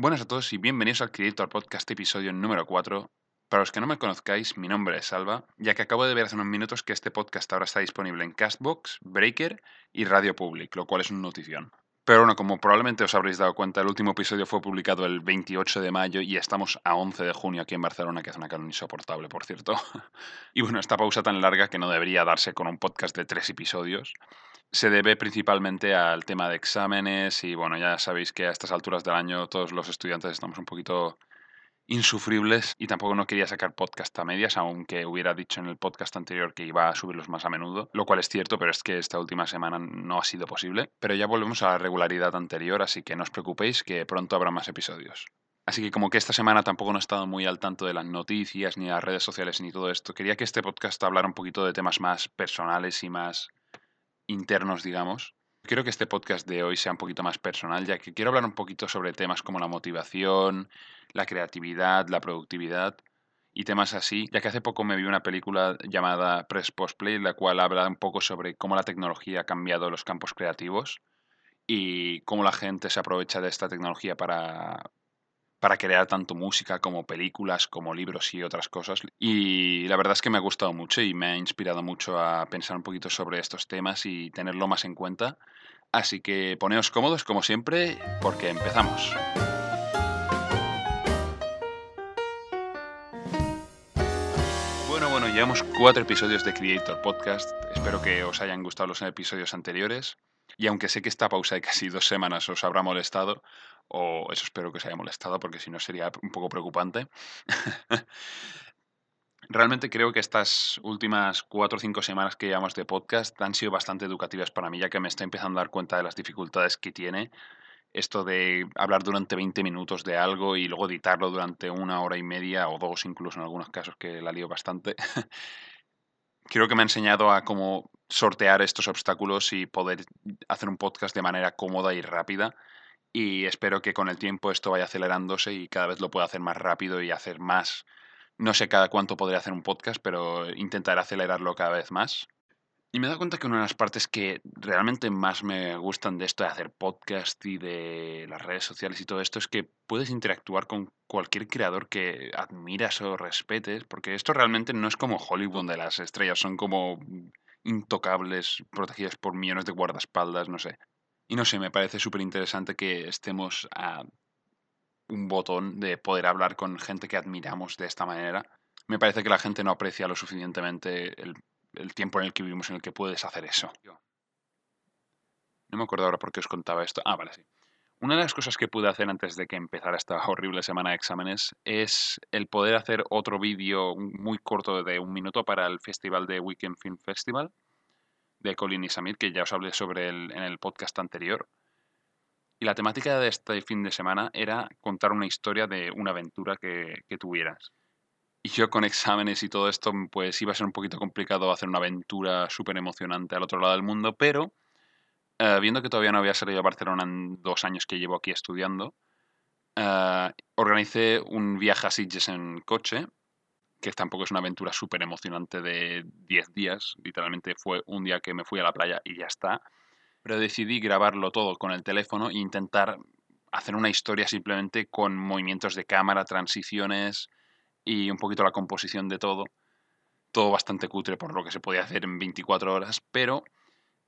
Buenas a todos y bienvenidos al Creator Podcast episodio número 4. Para los que no me conozcáis, mi nombre es Salva, ya que acabo de ver hace unos minutos que este podcast ahora está disponible en Castbox, Breaker y Radio Public, lo cual es una notición. Pero bueno, como probablemente os habréis dado cuenta, el último episodio fue publicado el 28 de mayo y estamos a 11 de junio aquí en Barcelona, que es una calor insoportable, por cierto. y bueno, esta pausa tan larga que no debería darse con un podcast de tres episodios se debe principalmente al tema de exámenes y bueno, ya sabéis que a estas alturas del año todos los estudiantes estamos un poquito insufribles y tampoco no quería sacar podcast a medias, aunque hubiera dicho en el podcast anterior que iba a subirlos más a menudo, lo cual es cierto, pero es que esta última semana no ha sido posible. Pero ya volvemos a la regularidad anterior, así que no os preocupéis que pronto habrá más episodios. Así que como que esta semana tampoco no he estado muy al tanto de las noticias, ni las redes sociales, ni todo esto, quería que este podcast hablara un poquito de temas más personales y más internos, digamos. Quiero que este podcast de hoy sea un poquito más personal, ya que quiero hablar un poquito sobre temas como la motivación, la creatividad, la productividad y temas así, ya que hace poco me vi una película llamada Press Post Play, la cual habla un poco sobre cómo la tecnología ha cambiado los campos creativos y cómo la gente se aprovecha de esta tecnología para, para crear tanto música como películas, como libros y otras cosas. Y la verdad es que me ha gustado mucho y me ha inspirado mucho a pensar un poquito sobre estos temas y tenerlo más en cuenta. Así que poneos cómodos como siempre porque empezamos. Bueno, bueno, llevamos cuatro episodios de Creator Podcast. Espero que os hayan gustado los episodios anteriores. Y aunque sé que esta pausa de casi dos semanas os habrá molestado, o eso espero que os haya molestado, porque si no sería un poco preocupante. Realmente creo que estas últimas cuatro o cinco semanas que llevamos de podcast han sido bastante educativas para mí, ya que me estoy empezando a dar cuenta de las dificultades que tiene esto de hablar durante 20 minutos de algo y luego editarlo durante una hora y media o dos, incluso en algunos casos que la lío bastante. creo que me ha enseñado a cómo sortear estos obstáculos y poder hacer un podcast de manera cómoda y rápida. Y espero que con el tiempo esto vaya acelerándose y cada vez lo pueda hacer más rápido y hacer más. No sé cada cuánto podré hacer un podcast, pero intentaré acelerarlo cada vez más. Y me he dado cuenta que una de las partes que realmente más me gustan de esto de hacer podcast y de las redes sociales y todo esto es que puedes interactuar con cualquier creador que admiras o respetes, porque esto realmente no es como Hollywood, donde las estrellas son como intocables, protegidas por millones de guardaespaldas, no sé. Y no sé, me parece súper interesante que estemos a un botón de poder hablar con gente que admiramos de esta manera. Me parece que la gente no aprecia lo suficientemente el el tiempo en el que vivimos en el que puedes hacer eso. No me acuerdo ahora por qué os contaba esto. Ah, vale, sí. Una de las cosas que pude hacer antes de que empezara esta horrible semana de exámenes es el poder hacer otro vídeo muy corto de un minuto para el festival de Weekend Film Festival de Colin y Samir, que ya os hablé sobre en el podcast anterior. Y la temática de este fin de semana era contar una historia de una aventura que, que tuvieras. Y yo con exámenes y todo esto, pues iba a ser un poquito complicado hacer una aventura súper emocionante al otro lado del mundo, pero eh, viendo que todavía no había salido a Barcelona en dos años que llevo aquí estudiando, eh, organicé un viaje a Sitges en coche, que tampoco es una aventura súper emocionante de 10 días, literalmente fue un día que me fui a la playa y ya está, pero decidí grabarlo todo con el teléfono e intentar hacer una historia simplemente con movimientos de cámara, transiciones, y un poquito la composición de todo. Todo bastante cutre por lo que se podía hacer en 24 horas, pero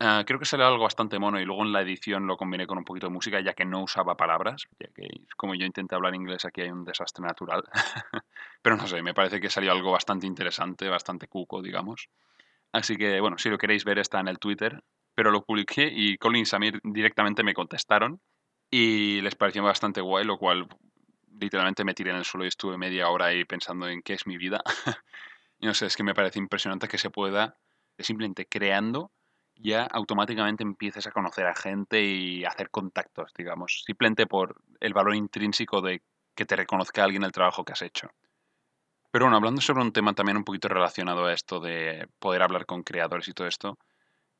ah, creo que salió algo bastante mono y luego en la edición lo combiné con un poquito de música ya que no usaba palabras, ya que como yo intenté hablar inglés aquí hay un desastre natural. pero no sé, me parece que salió algo bastante interesante, bastante cuco, digamos. Así que bueno, si lo queréis ver está en el Twitter, pero lo publiqué y Colin y Samir directamente me contestaron y les pareció bastante guay, lo cual literalmente me tiré en el suelo y estuve media hora ahí pensando en qué es mi vida. y no sé, es que me parece impresionante que se pueda, simplemente creando, ya automáticamente empieces a conocer a gente y hacer contactos, digamos, simplemente por el valor intrínseco de que te reconozca alguien el trabajo que has hecho. Pero bueno, hablando sobre un tema también un poquito relacionado a esto de poder hablar con creadores y todo esto,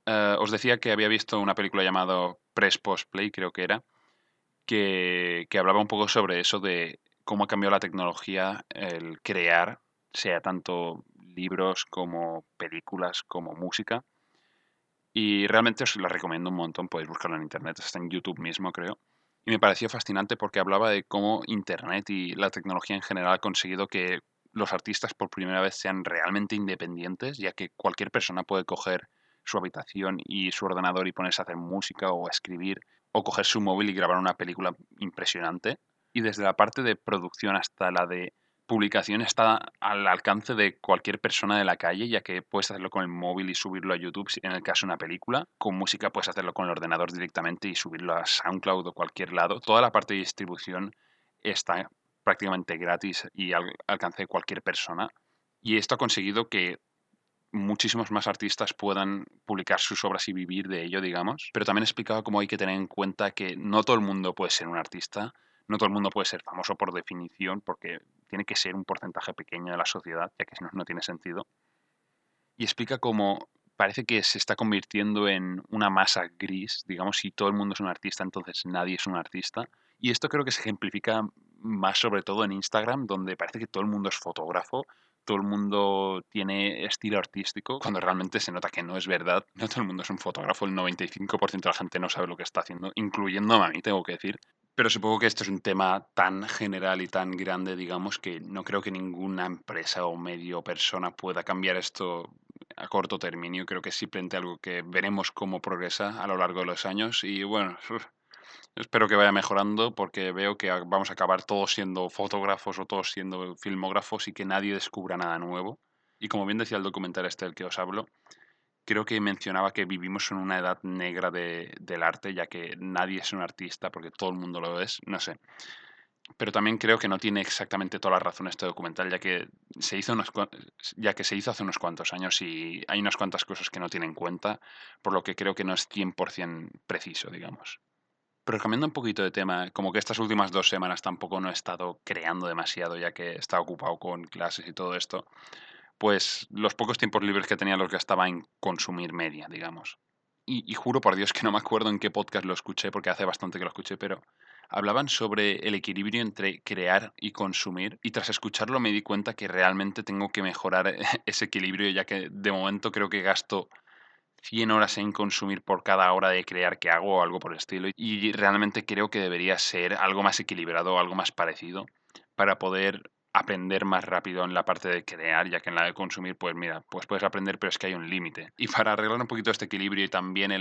eh, os decía que había visto una película llamada Press Post Play, creo que era, que, hablaba un poco sobre eso de cómo ha cambiado la tecnología el crear, sea tanto libros como películas como música. Y realmente os la recomiendo un montón, podéis buscarlo en internet, está en YouTube mismo creo. Y me pareció fascinante porque hablaba de cómo Internet y la tecnología en general ha conseguido que los artistas por primera vez sean realmente independientes, ya que cualquier persona puede coger su habitación y su ordenador y ponerse a hacer música o a escribir, o coger su móvil y grabar una película impresionante. Y desde la parte de producción hasta la de publicación está al alcance de cualquier persona de la calle, ya que puedes hacerlo con el móvil y subirlo a YouTube en el caso de una película. Con música puedes hacerlo con el ordenador directamente y subirlo a SoundCloud o cualquier lado. Toda la parte de distribución está prácticamente gratis y al alcance de cualquier persona. Y esto ha conseguido que muchísimos más artistas puedan publicar sus obras y vivir de ello, digamos. Pero también he explicado cómo hay que tener en cuenta que no todo el mundo puede ser un artista no todo el mundo puede ser famoso por definición, porque tiene que ser un porcentaje pequeño de la sociedad, ya que si no, no tiene sentido. Y explica cómo parece que se está convirtiendo en una masa gris, digamos, si todo el mundo es un artista, entonces nadie es un artista. Y esto creo que se ejemplifica más sobre todo en Instagram, donde parece que todo el mundo es fotógrafo, todo el mundo tiene estilo artístico, cuando realmente se nota que no es verdad. No todo el mundo es un fotógrafo, el 95% de la gente no sabe lo que está haciendo, incluyendo a mí, tengo que decir. Pero supongo que esto es un tema tan general y tan grande, digamos, que no creo que ninguna empresa o medio persona pueda cambiar esto a corto término. Creo que es simplemente algo que veremos cómo progresa a lo largo de los años y bueno, espero que vaya mejorando porque veo que vamos a acabar todos siendo fotógrafos o todos siendo filmógrafos y que nadie descubra nada nuevo. Y como bien decía el documental este del que os hablo, creo que mencionaba que vivimos en una edad negra del arte, ya que nadie es un artista, porque todo el mundo lo es, no sé. Pero también creo que no tiene exactamente toda la razón este documental, ya que se hizo unos, ya que se hizo hace unos cuantos años y hay unas cuantas cosas que no tiene en cuenta, por lo que creo que no es 100% preciso, digamos. Pero cambiando un poquito de tema, como que estas últimas dos semanas tampoco no he estado creando demasiado, ya que he estado ocupado con clases y todo esto pues los pocos tiempos libres que tenía los gastaba en consumir media, digamos. Y, juro por Dios que no me acuerdo en qué podcast lo escuché, porque hace bastante que lo escuché, pero hablaban sobre el equilibrio entre crear y consumir. Y tras escucharlo me di cuenta que realmente tengo que mejorar ese equilibrio, ya que de momento creo que gasto 100 horas en consumir por cada hora de crear que hago o algo por el estilo. Y realmente creo que debería ser algo más equilibrado, algo más parecido, para poder aprender más rápido en la parte de crear, ya que en la de consumir, pues mira, pues puedes aprender, pero es que hay un límite. Y para arreglar un poquito este equilibrio y también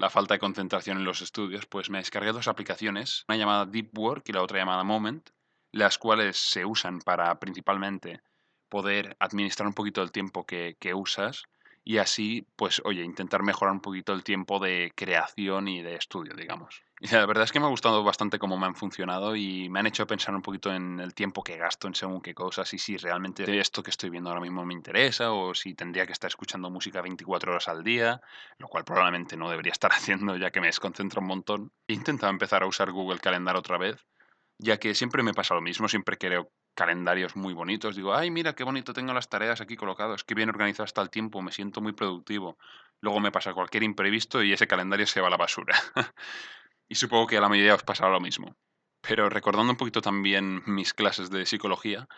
la falta de concentración en los estudios, pues me descargué dos aplicaciones, una llamada Deep Work y la otra llamada Moment, las cuales se usan para principalmente poder administrar un poquito el tiempo que usas y así, pues, oye, intentar mejorar un poquito el tiempo de creación y de estudio, digamos. Y la verdad es que me ha gustado bastante cómo me han funcionado y me han hecho pensar un poquito en el tiempo que gasto en según qué cosas y si realmente esto que estoy viendo ahora mismo me interesa o si tendría que estar escuchando música 24 horas al día, lo cual probablemente no debería estar haciendo ya que me desconcentro un montón. He intentado empezar a usar Google Calendar otra vez, ya que siempre me pasa lo mismo, siempre creo calendarios muy bonitos. Digo, ay, mira qué bonito tengo las tareas aquí colocadas, qué bien organizado está el tiempo, me siento muy productivo. Luego me pasa cualquier imprevisto y ese calendario se va a la basura. y supongo que a la mayoría os pasará lo mismo. Pero recordando un poquito también mis clases de psicología,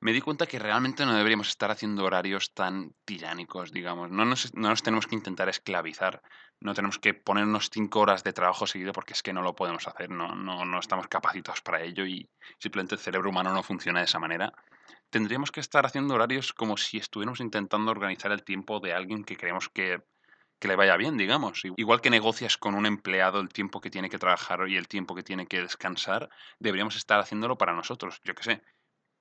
me di cuenta que realmente no deberíamos estar haciendo horarios tan tiránicos, digamos. No nos, no nos, tenemos que intentar esclavizar. No tenemos que ponernos cinco horas de trabajo seguido porque es que no lo podemos hacer. No, no, no estamos capacitados para ello y simplemente el cerebro humano no funciona de esa manera. Tendríamos que estar haciendo horarios como si estuviéramos intentando organizar el tiempo de alguien que creemos que, que le vaya bien, digamos. Igual que negocias con un empleado el tiempo que tiene que trabajar y el tiempo que tiene que descansar, deberíamos estar haciéndolo para nosotros. Yo qué sé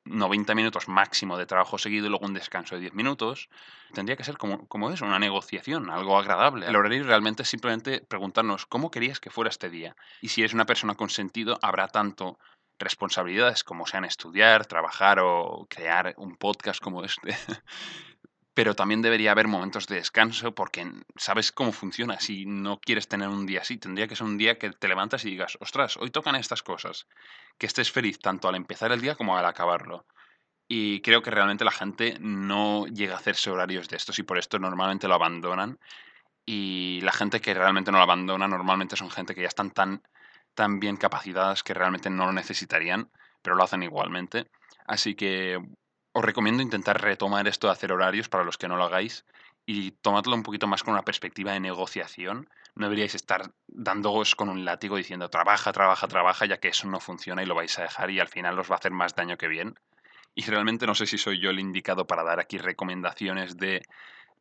90 minutos máximo de trabajo seguido y luego un descanso de 10 minutos. Tendría que ser como, como una negociación, algo agradable. El horario realmente es simplemente preguntarnos cómo querías que fuera este día. Y si eres una persona con sentido, habrá tanto responsabilidades como sean estudiar, trabajar o crear un podcast como este. pero también debería haber momentos de descanso porque sabes cómo funciona. Si no quieres tener un día así, tendría que ser un día que te levantas y digas, ostras, hoy tocan estas cosas. Que estés feliz tanto al empezar el día como al acabarlo. Y creo que realmente la gente no llega a hacerse horarios de estos y por esto normalmente lo abandonan. Y la gente que realmente no lo abandona normalmente son gente que ya están tan, tan bien capacitadas que realmente no lo necesitarían, pero lo hacen igualmente. Así que os recomiendo intentar retomar esto de hacer horarios para los que no lo hagáis y tomadlo un poquito más con una perspectiva de negociación. No deberíais estar dándoos con un látigo diciendo trabaja, trabaja, trabaja, ya que eso no funciona y lo vais a dejar y al final os va a hacer más daño que bien. Y realmente no sé si soy yo el indicado para dar aquí recomendaciones de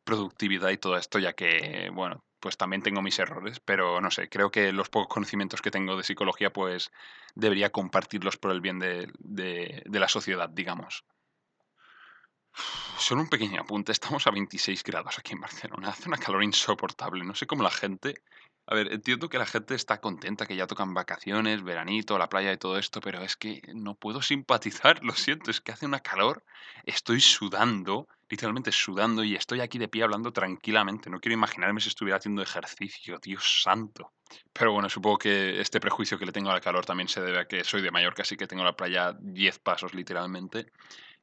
productividad y todo esto, ya que, bueno, pues también tengo mis errores, pero no sé, creo que los pocos conocimientos que tengo de psicología, pues debería compartirlos por el bien de, de, de la sociedad, digamos. Solo un pequeño apunte, estamos a 26 grados aquí en Barcelona, hace una calor insoportable, no sé cómo la gente... A ver, entiendo que la gente está contenta, que ya tocan vacaciones, veranito, la playa y todo esto, pero es que no puedo simpatizar, lo siento, es que hace una calor, estoy sudando, literalmente sudando y estoy aquí de pie hablando tranquilamente, no quiero imaginarme si estuviera haciendo ejercicio, Dios santo. Pero bueno, supongo que este prejuicio que le tengo al calor también se debe a que soy de Mallorca, así que tengo la playa 10 pasos literalmente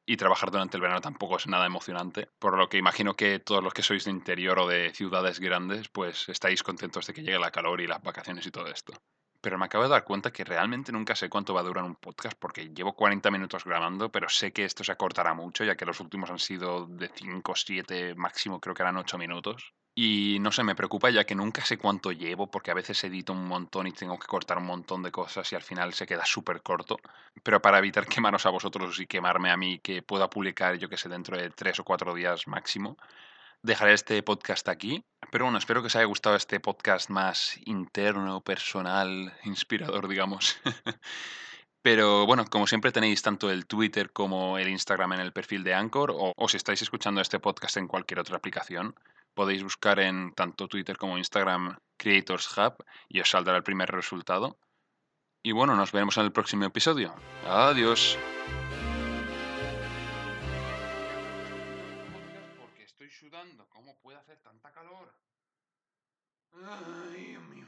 y trabajar durante el verano tampoco es nada emocionante, por lo que imagino que todos los que sois de interior o de ciudades grandes, pues estáis contentos de que llegue la calor y las vacaciones y todo esto. Pero me acabo de dar cuenta que realmente nunca sé cuánto va a durar un podcast porque llevo 40 minutos grabando, pero sé que esto se acortará mucho, ya que los últimos han sido de 5, 7, máximo creo que eran 8 minutos. Y no sé, me preocupa ya que nunca sé cuánto llevo, porque a veces edito un montón y tengo que cortar un montón de cosas y al final se queda súper corto. Pero para evitar quemaros a vosotros y quemarme a mí, que pueda publicar yo que sé dentro de tres o cuatro días máximo, dejaré este podcast aquí. Pero bueno, espero que os haya gustado este podcast más interno, personal, inspirador, digamos. Pero bueno, como siempre tenéis tanto el Twitter como el Instagram en el perfil de Anchor, o, o si estáis escuchando este podcast en cualquier otra aplicación podéis buscar en tanto Twitter como Instagram Creators Hub y os saldrá el primer resultado. Y bueno, nos veremos en el próximo episodio. Adiós. Porque estoy sudando, ¿cómo puede hacer tanta calor? Ay, Dios mío.